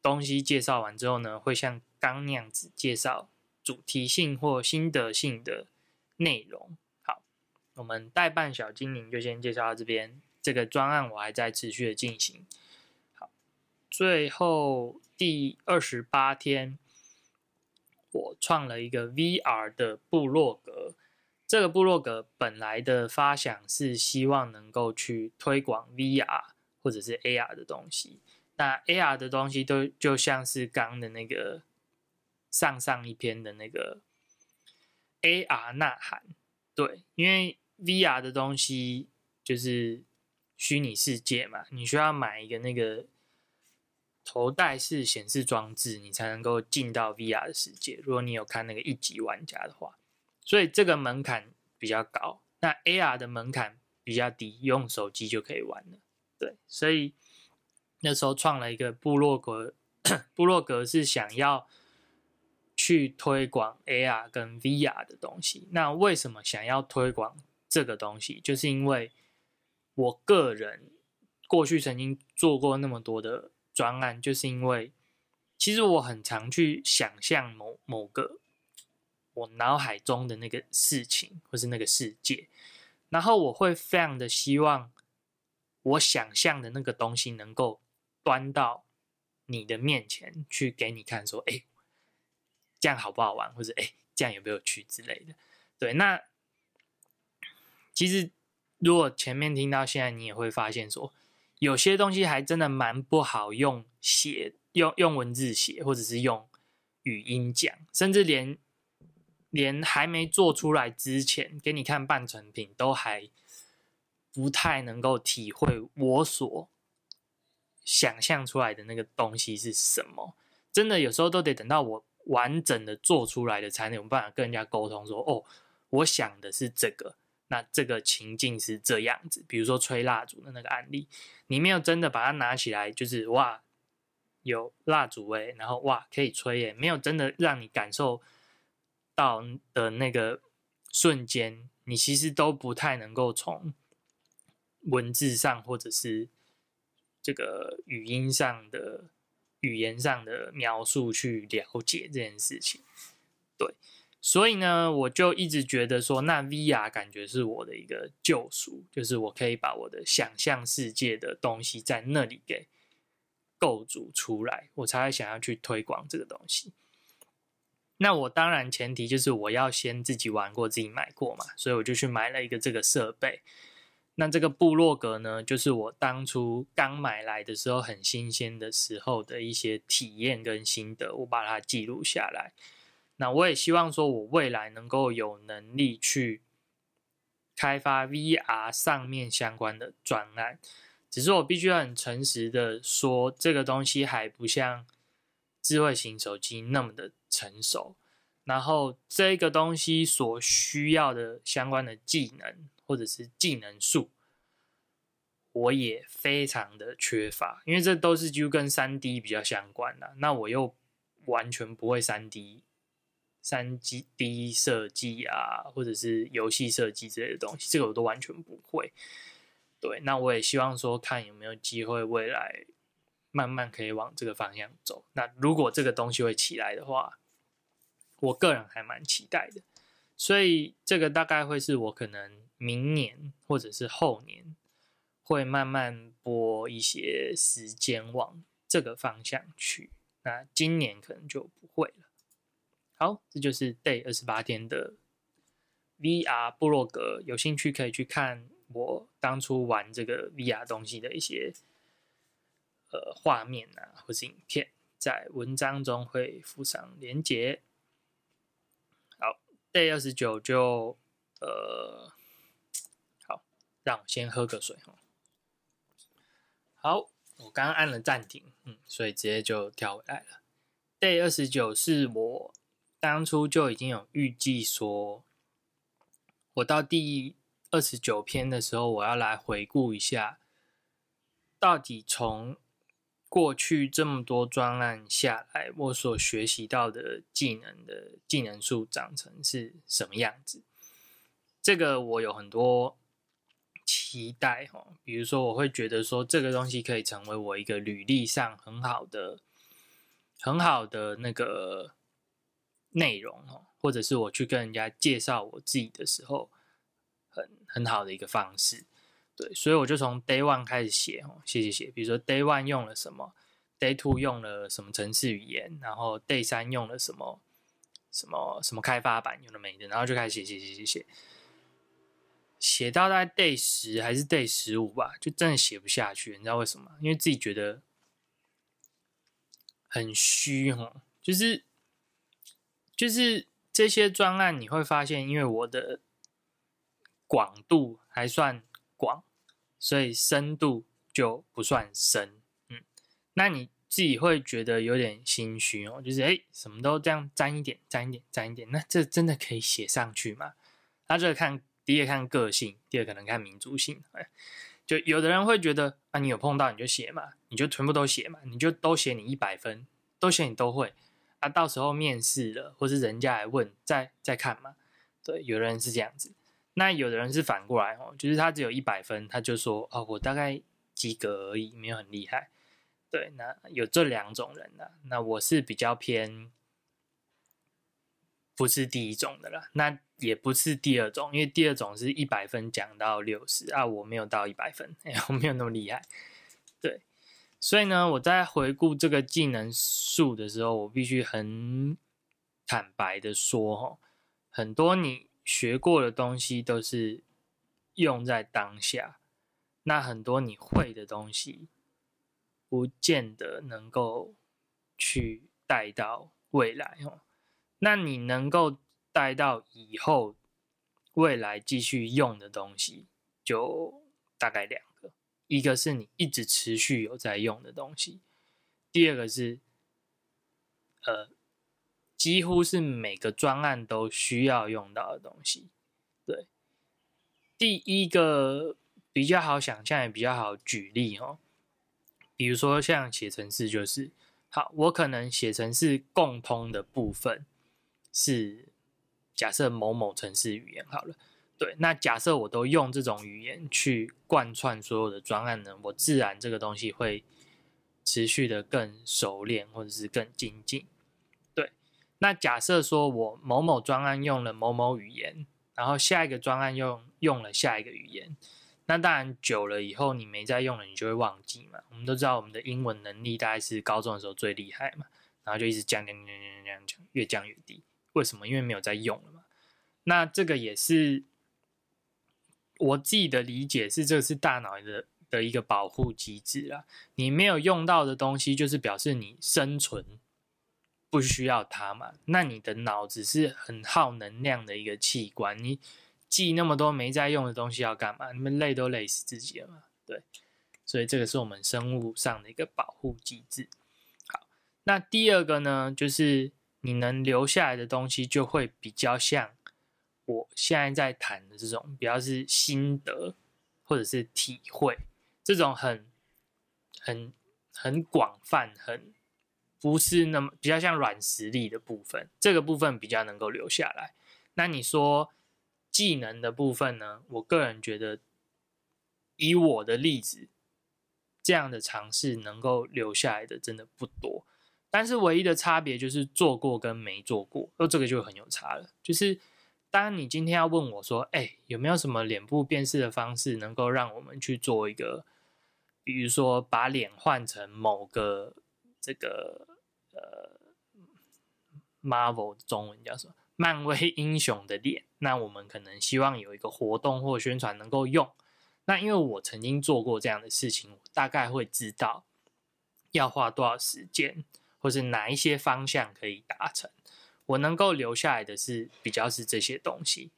东西介绍完之后呢，会像刚那样子介绍主题性或心得性的内容。我们代办小精灵就先介绍到这边，这个专案我还在持续的进行。好，最后第二十八天，我创了一个 VR 的部落格。这个部落格本来的发想是希望能够去推广 VR 或者是 AR 的东西。那 AR 的东西都就像是刚的那个上上一篇的那个 AR 呐喊，对，因为。VR 的东西就是虚拟世界嘛，你需要买一个那个头戴式显示装置，你才能够进到 VR 的世界。如果你有看那个一级玩家的话，所以这个门槛比较高。那 AR 的门槛比较低，用手机就可以玩了。对，所以那时候创了一个部落格，部落格是想要。去推广 AR 跟 VR 的东西，那为什么想要推广这个东西？就是因为我个人过去曾经做过那么多的专案，就是因为其实我很常去想象某某个我脑海中的那个事情或是那个世界，然后我会非常的希望我想象的那个东西能够端到你的面前去给你看，说，哎。这样好不好玩，或者哎，这样有没有趣之类的？对，那其实如果前面听到现在，你也会发现说，有些东西还真的蛮不好用写，用用文字写，或者是用语音讲，甚至连连还没做出来之前给你看半成品，都还不太能够体会我所想象出来的那个东西是什么。真的有时候都得等到我。完整的做出来的才能有办法跟人家沟通，说哦，我想的是这个，那这个情境是这样子。比如说吹蜡烛的那个案例，你没有真的把它拿起来，就是哇，有蜡烛诶，然后哇可以吹耶，没有真的让你感受到的那个瞬间，你其实都不太能够从文字上或者是这个语音上的语言上的描述去了解这件事情。对，所以呢，我就一直觉得说，那 VR 感觉是我的一个救赎，就是我可以把我的想象世界的东西在那里给。构筑出来，我才想要去推广这个东西。那我当然前提就是我要先自己玩过、自己买过嘛，所以我就去买了一个这个设备。那这个部落格呢，就是我当初刚买来的时候很新鲜的时候的一些体验跟心得，我把它记录下来。那我也希望说，我未来能够有能力去开发 VR 上面相关的专案。只是我必须要很诚实的说，这个东西还不像智慧型手机那么的成熟。然后这个东西所需要的相关的技能或者是技能数，我也非常的缺乏，因为这都是就跟三 D 比较相关的。那我又完全不会三 D、三 D 设计啊，或者是游戏设计之类的东西，这个我都完全不会。对，那我也希望说，看有没有机会未来慢慢可以往这个方向走。那如果这个东西会起来的话，我个人还蛮期待的。所以这个大概会是我可能明年或者是后年会慢慢拨一些时间往这个方向去。那今年可能就不会了。好，这就是 Day 二十八天的 VR 部落格，有兴趣可以去看。我当初玩这个 VR 东西的一些呃画面啊，或是影片，在文章中会附上连结。好，Day 二十九就呃好，让我先喝个水哈。好，我刚刚按了暂停，嗯，所以直接就跳回来了。Day 二十九是我当初就已经有预计说，我到第。二十九篇的时候，我要来回顾一下，到底从过去这么多专案下来，我所学习到的技能的技能数长成是什么样子？这个我有很多期待哦，比如说我会觉得说，这个东西可以成为我一个履历上很好的、很好的那个内容哦，或者是我去跟人家介绍我自己的时候。很很好的一个方式，对，所以我就从 Day One 开始写哦，写写写，比如说 Day One 用了什么，Day Two 用了什么程式语言，然后 Day 三用了什么什么什么开发版有的没的，然后就开始写写写写写，写到大概 Day 十还是 Day 十五吧，就真的写不下去，你知道为什么？因为自己觉得很虚哈，就是就是这些专案你会发现，因为我的。广度还算广，所以深度就不算深。嗯，那你自己会觉得有点心虚哦，就是哎，什么都这样沾一点，沾一点，沾一点，那这真的可以写上去吗？那这个看第一个看个性，第二个可能看民族性。哎，就有的人会觉得啊，你有碰到你就写嘛，你就全部都写嘛，你就都写你一百分，都写你都会啊，到时候面试了或是人家来问，再再看嘛。对，有的人是这样子。那有的人是反过来哦，就是他只有一百分，他就说哦，我大概及格而已，没有很厉害。对，那有这两种人呢。那我是比较偏，不是第一种的啦，那也不是第二种，因为第二种是一百分讲到六十啊，我没有到一百分，哎，我没有那么厉害。对，所以呢，我在回顾这个技能树的时候，我必须很坦白的说，哈，很多你。学过的东西都是用在当下，那很多你会的东西，不见得能够去带到未来哦。那你能够带到以后未来继续用的东西，就大概两个，一个是你一直持续有在用的东西，第二个是，呃。几乎是每个专案都需要用到的东西。对，第一个比较好想象，也比较好举例哦。比如说像写程式，就是好，我可能写成是共通的部分是假设某某程式语言好了。对，那假设我都用这种语言去贯穿所有的专案呢，我自然这个东西会持续的更熟练或者是更精进。对，那假设说我某某专案用了某某语言，然后下一个专案用用了下一个语言，那当然久了以后你没再用了，你就会忘记嘛。我们都知道我们的英文能力大概是高中的时候最厉害嘛，然后就一直降降降降降降，越降越低。为什么？因为没有在用了嘛。那这个也是。我自己的理解是，这是大脑的的一个保护机制啦。你没有用到的东西，就是表示你生存不需要它嘛。那你的脑子是很耗能量的一个器官，你记那么多没在用的东西要干嘛？你们累都累死自己了嘛？对，所以这个是我们生物上的一个保护机制。好，那第二个呢，就是你能留下来的东西就会比较像。我现在在谈的这种比较是心得或者是体会，这种很很很广泛，很不是那么比较像软实力的部分，这个部分比较能够留下来。那你说技能的部分呢？我个人觉得，以我的例子，这样的尝试能够留下来的真的不多。但是唯一的差别就是做过跟没做过，哦，这个就很有差了，就是。当然你今天要问我说：“哎，有没有什么脸部辨识的方式，能够让我们去做一个，比如说把脸换成某个这个呃，Marvel 中文叫什么？漫威英雄的脸？那我们可能希望有一个活动或宣传能够用。那因为我曾经做过这样的事情，大概会知道要花多少时间，或是哪一些方向可以达成。”我能够留下来的是比较是这些东西，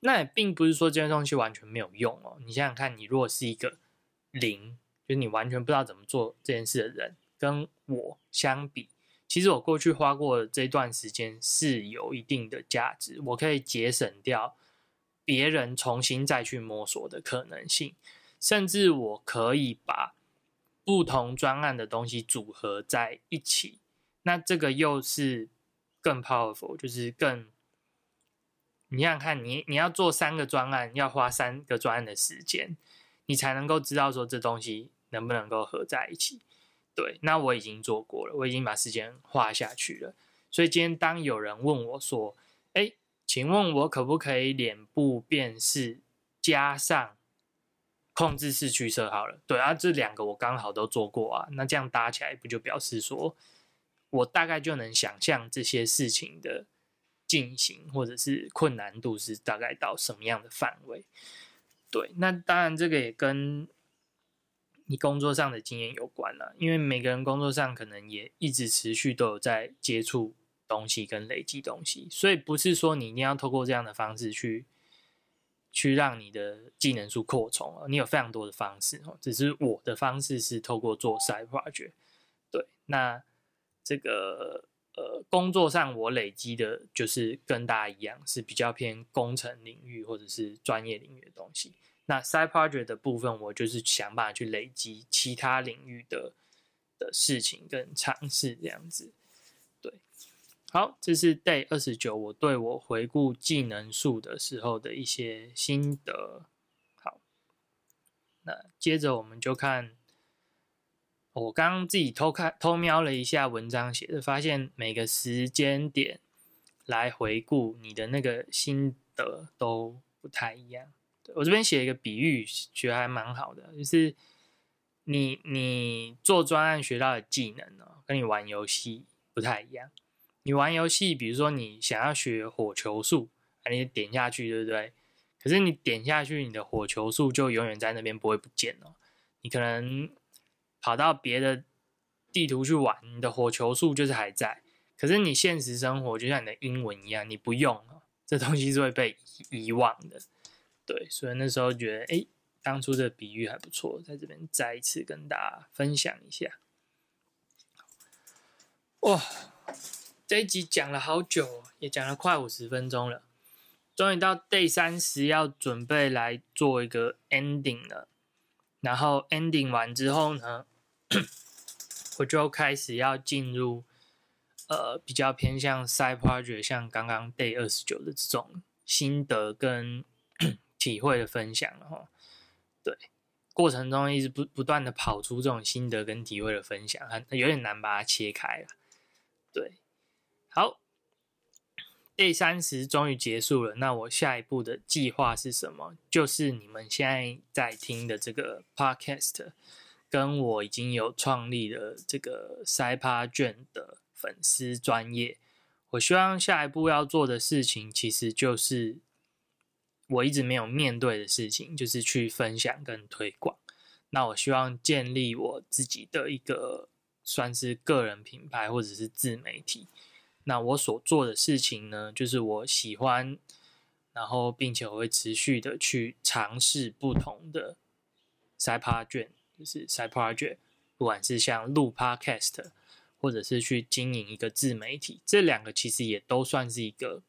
那也并不是说这些东西完全没有用哦。你想想看，你如果是一个零，就是你完全不知道怎么做这件事的人，跟我相比，其实我过去花过这段时间是有一定的价值，我可以节省掉别人重新再去摸索的可能性，甚至我可以把不同专案的东西组合在一起，那这个又是。更 powerful 就是更，你想想看，你你要做三个专案，要花三个专案的时间，你才能够知道说这东西能不能够合在一起。对，那我已经做过了，我已经把时间花下去了。所以今天当有人问我说：“哎，请问我可不可以脸部辨识加上控制式驱车？”好了，对啊，这两个我刚好都做过啊，那这样搭起来不就表示说？我大概就能想象这些事情的进行，或者是困难度是大概到什么样的范围。对，那当然这个也跟你工作上的经验有关了，因为每个人工作上可能也一直持续都有在接触东西跟累积东西，所以不是说你一定要透过这样的方式去去让你的技能数扩充啊，你有非常多的方式哦，只是我的方式是透过做 side project。对，那。这个呃，工作上我累积的就是跟大家一样，是比较偏工程领域或者是专业领域的东西。那 side project 的部分，我就是想办法去累积其他领域的的事情跟尝试这样子。对，好，这是 day 二十九，我对我回顾技能树的时候的一些心得。好，那接着我们就看。我刚刚自己偷看、偷瞄了一下文章写的，发现每个时间点来回顾你的那个心得都不太一样。我这边写一个比喻，觉得还蛮好的，就是你你做专案学到的技能呢，跟你玩游戏不太一样。你玩游戏，比如说你想要学火球术，你点下去，对不对？可是你点下去，你的火球术就永远在那边，不会不见了。你可能。跑到别的地图去玩，你的火球术就是还在。可是你现实生活就像你的英文一样，你不用这东西是会被遗忘的。对，所以那时候觉得，哎，当初的比喻还不错，在这边再一次跟大家分享一下。哇，这一集讲了好久，也讲了快五十分钟了，终于到 day 三十要准备来做一个 ending 了。然后 ending 完之后呢？我就开始要进入呃比较偏向 side project，像刚刚 day 二十九的这种心得跟 体会的分享了哈。对，过程中一直不不断的跑出这种心得跟体会的分享，很有点难把它切开了。对，好。day 三十终于结束了，那我下一步的计划是什么？就是你们现在在听的这个 podcast，跟我已经有创立的这个塞帕卷的粉丝专业。我希望下一步要做的事情，其实就是我一直没有面对的事情，就是去分享跟推广。那我希望建立我自己的一个算是个人品牌或者是自媒体。那我所做的事情呢，就是我喜欢，然后并且我会持续的去尝试不同的 side project，就是 side project，不管是像录 podcast，或者是去经营一个自媒体，这两个其实也都算是一个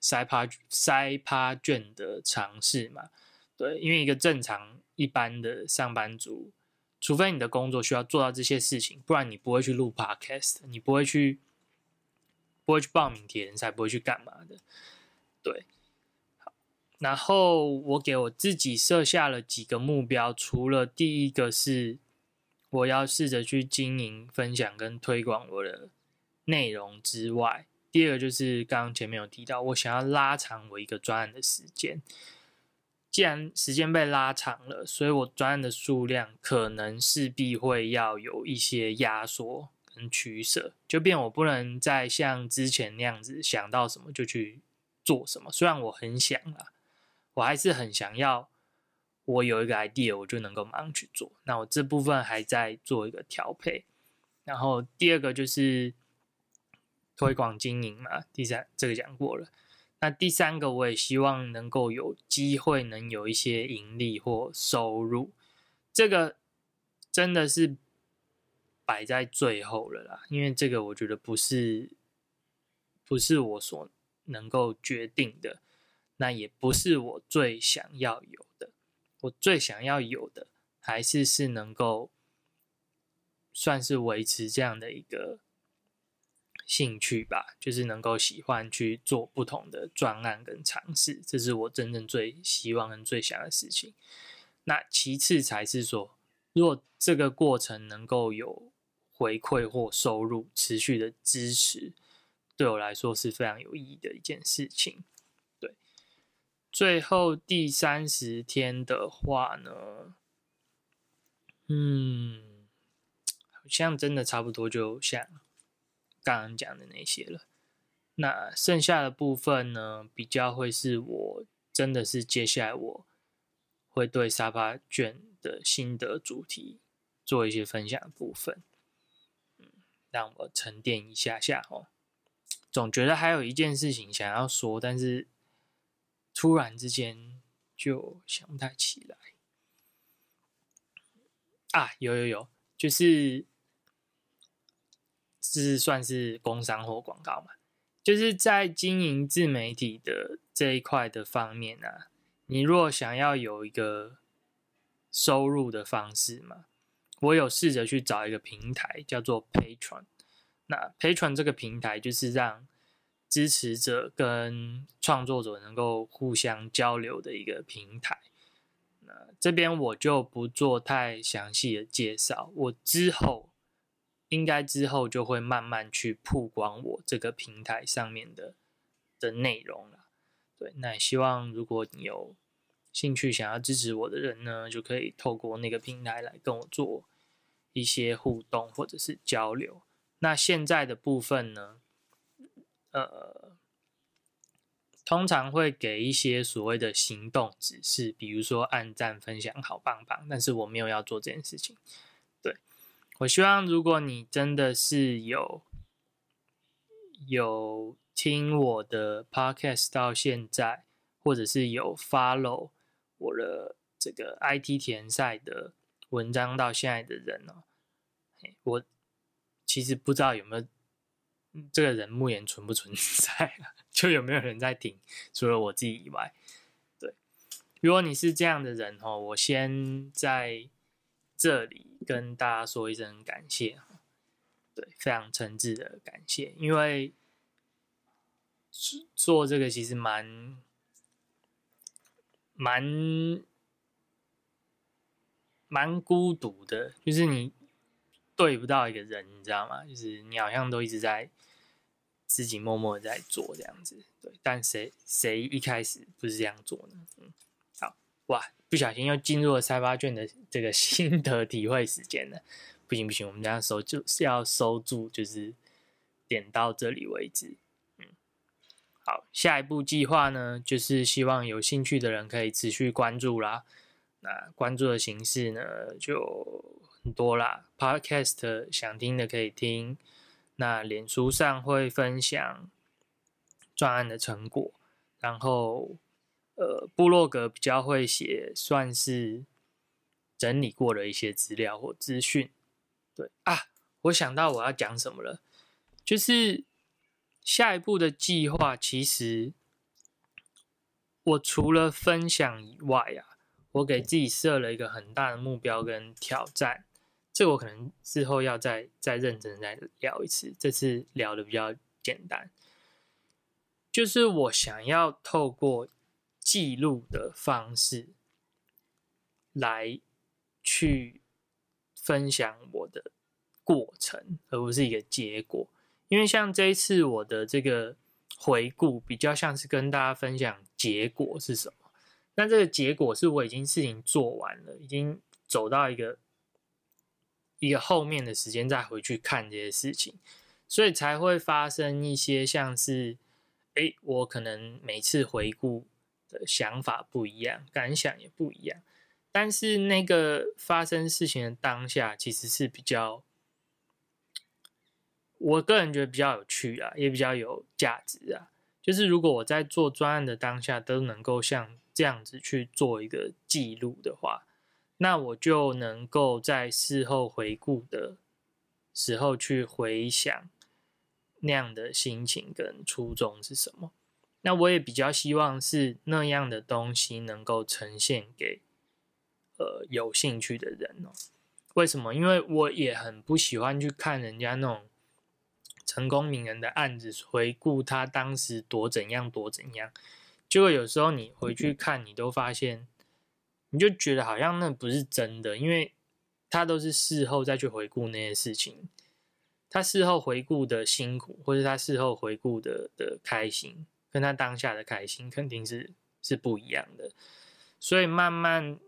side pro side project 的尝试嘛。对，因为一个正常一般的上班族，除非你的工作需要做到这些事情，不然你不会去录 podcast，你不会去。不会去报名铁人赛，不会去干嘛的，对。然后我给我自己设下了几个目标，除了第一个是我要试着去经营、分享跟推广我的内容之外，第二个就是刚刚前面有提到，我想要拉长我一个专案的时间。既然时间被拉长了，所以我专案的数量可能势必会要有一些压缩。跟取舍，就变我不能再像之前那样子想到什么就去做什么。虽然我很想啊，我还是很想要，我有一个 idea，我就能够马上去做。那我这部分还在做一个调配。然后第二个就是推广经营嘛，第三这个讲过了。那第三个我也希望能够有机会能有一些盈利或收入，这个真的是。摆在最后了啦，因为这个我觉得不是不是我所能够决定的，那也不是我最想要有的。我最想要有的还是是能够算是维持这样的一个兴趣吧，就是能够喜欢去做不同的专案跟尝试，这是我真正最希望跟最想的事情。那其次才是说，如果这个过程能够有。回馈或收入持续的支持，对我来说是非常有意义的一件事情。最后第三十天的话呢，嗯，好像真的差不多就像刚刚讲的那些了。那剩下的部分呢，比较会是我真的是接下来我会对沙发卷的心得主题做一些分享的部分。让我沉淀一下下哦，总觉得还有一件事情想要说，但是突然之间就想不太起来。啊，有有有，就是这是算是工商或广告嘛？就是在经营自媒体的这一块的方面啊，你若想要有一个收入的方式嘛？我有试着去找一个平台，叫做 Patron。那 Patron 这个平台就是让支持者跟创作者能够互相交流的一个平台。那这边我就不做太详细的介绍，我之后应该之后就会慢慢去曝光我这个平台上面的的内容了。对，那也希望如果你有兴趣想要支持我的人呢，就可以透过那个平台来跟我做。一些互动或者是交流，那现在的部分呢，呃，通常会给一些所谓的行动指示，比如说按赞、分享，好棒棒。但是我没有要做这件事情。对我希望，如果你真的是有有听我的 podcast 到现在，或者是有 follow 我的这个 IT 田赛的。文章到现在的人哦，我其实不知道有没有这个人目前存不存在，就有没有人在听，除了我自己以外，对。如果你是这样的人哦，我先在这里跟大家说一声感谢。对，非常诚挚的感谢，因为做这个其实蛮蛮蛮孤独的，就是你对不到一个人，你知道吗？就是你好像都一直在自己默默的在做这样子，对。但谁谁一开始不是这样做呢？嗯，好哇，不小心又进入了三八卷的这个心得体会时间了。不行不行，我们这样收就是要收住，就是点到这里为止。嗯，好，下一步计划呢，就是希望有兴趣的人可以持续关注啦。那关注的形式呢，就很多啦。Podcast 想听的可以听，那脸书上会分享专案的成果，然后呃，部落格比较会写，算是整理过的一些资料或资讯。对啊，我想到我要讲什么了，就是下一步的计划。其实我除了分享以外啊，我给自己设了一个很大的目标跟挑战。这我可能之后要再再认真再聊一次，这次聊的比较简单。就是我想要透过记录的方式来去。分享我的过程，而不是一个结果。因为像这一次我的这个回顾，比较像是跟大家分享结果是什么。那这个结果是我已经事情做完了，已经走到一个一个后面的时间再回去看这些事情，所以才会发生一些像是，哎，我可能每次回顾的想法不一样，感想也不一样。但是那个发生事情的当下，其实是比较，我个人觉得比较有趣啊，也比较有价值啊。就是如果我在做专案的当下都能够像这样子去做一个记录的话，那我就能够在事后回顾的时候去回想那样的心情跟初衷是什么。那我也比较希望是那样的东西能够呈现给。呃，有兴趣的人哦，为什么？因为我也很不喜欢去看人家那种成功名人的案子，回顾他当时多怎样多怎样。结果有时候你回去看，你都发现，你就觉得好像那不是真的，因为他都是事后再去回顾那些事情，他事后回顾的辛苦，或者他事后回顾的的开心，跟他当下的开心肯定是是不一样的。所以慢慢。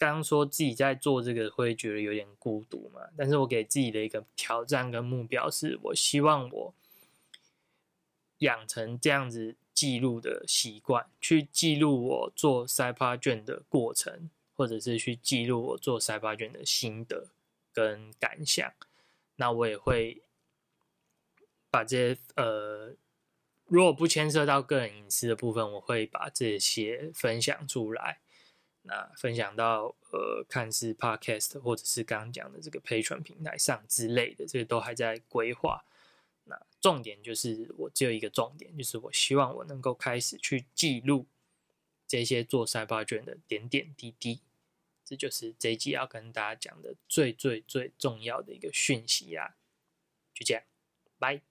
刚说自己在做这个会觉得有点孤独嘛，但是我给自己的一个挑战跟目标是，我希望我养成这样子记录的习惯，去记录我做塞帕卷的过程，或者是去记录我做塞帕卷的心得跟感想。那我也会把这些呃，如果不牵涉到个人隐私的部分，我会把这些分享出来。那分享到呃，看似 Podcast 或者是刚刚讲的这个 Patron 平台上之类的，这些都还在规划。那重点就是我只有一个重点，就是我希望我能够开始去记录这些做赛发卷的点点滴滴。这就是这一集要跟大家讲的最最最重要的一个讯息啊！就这样，拜。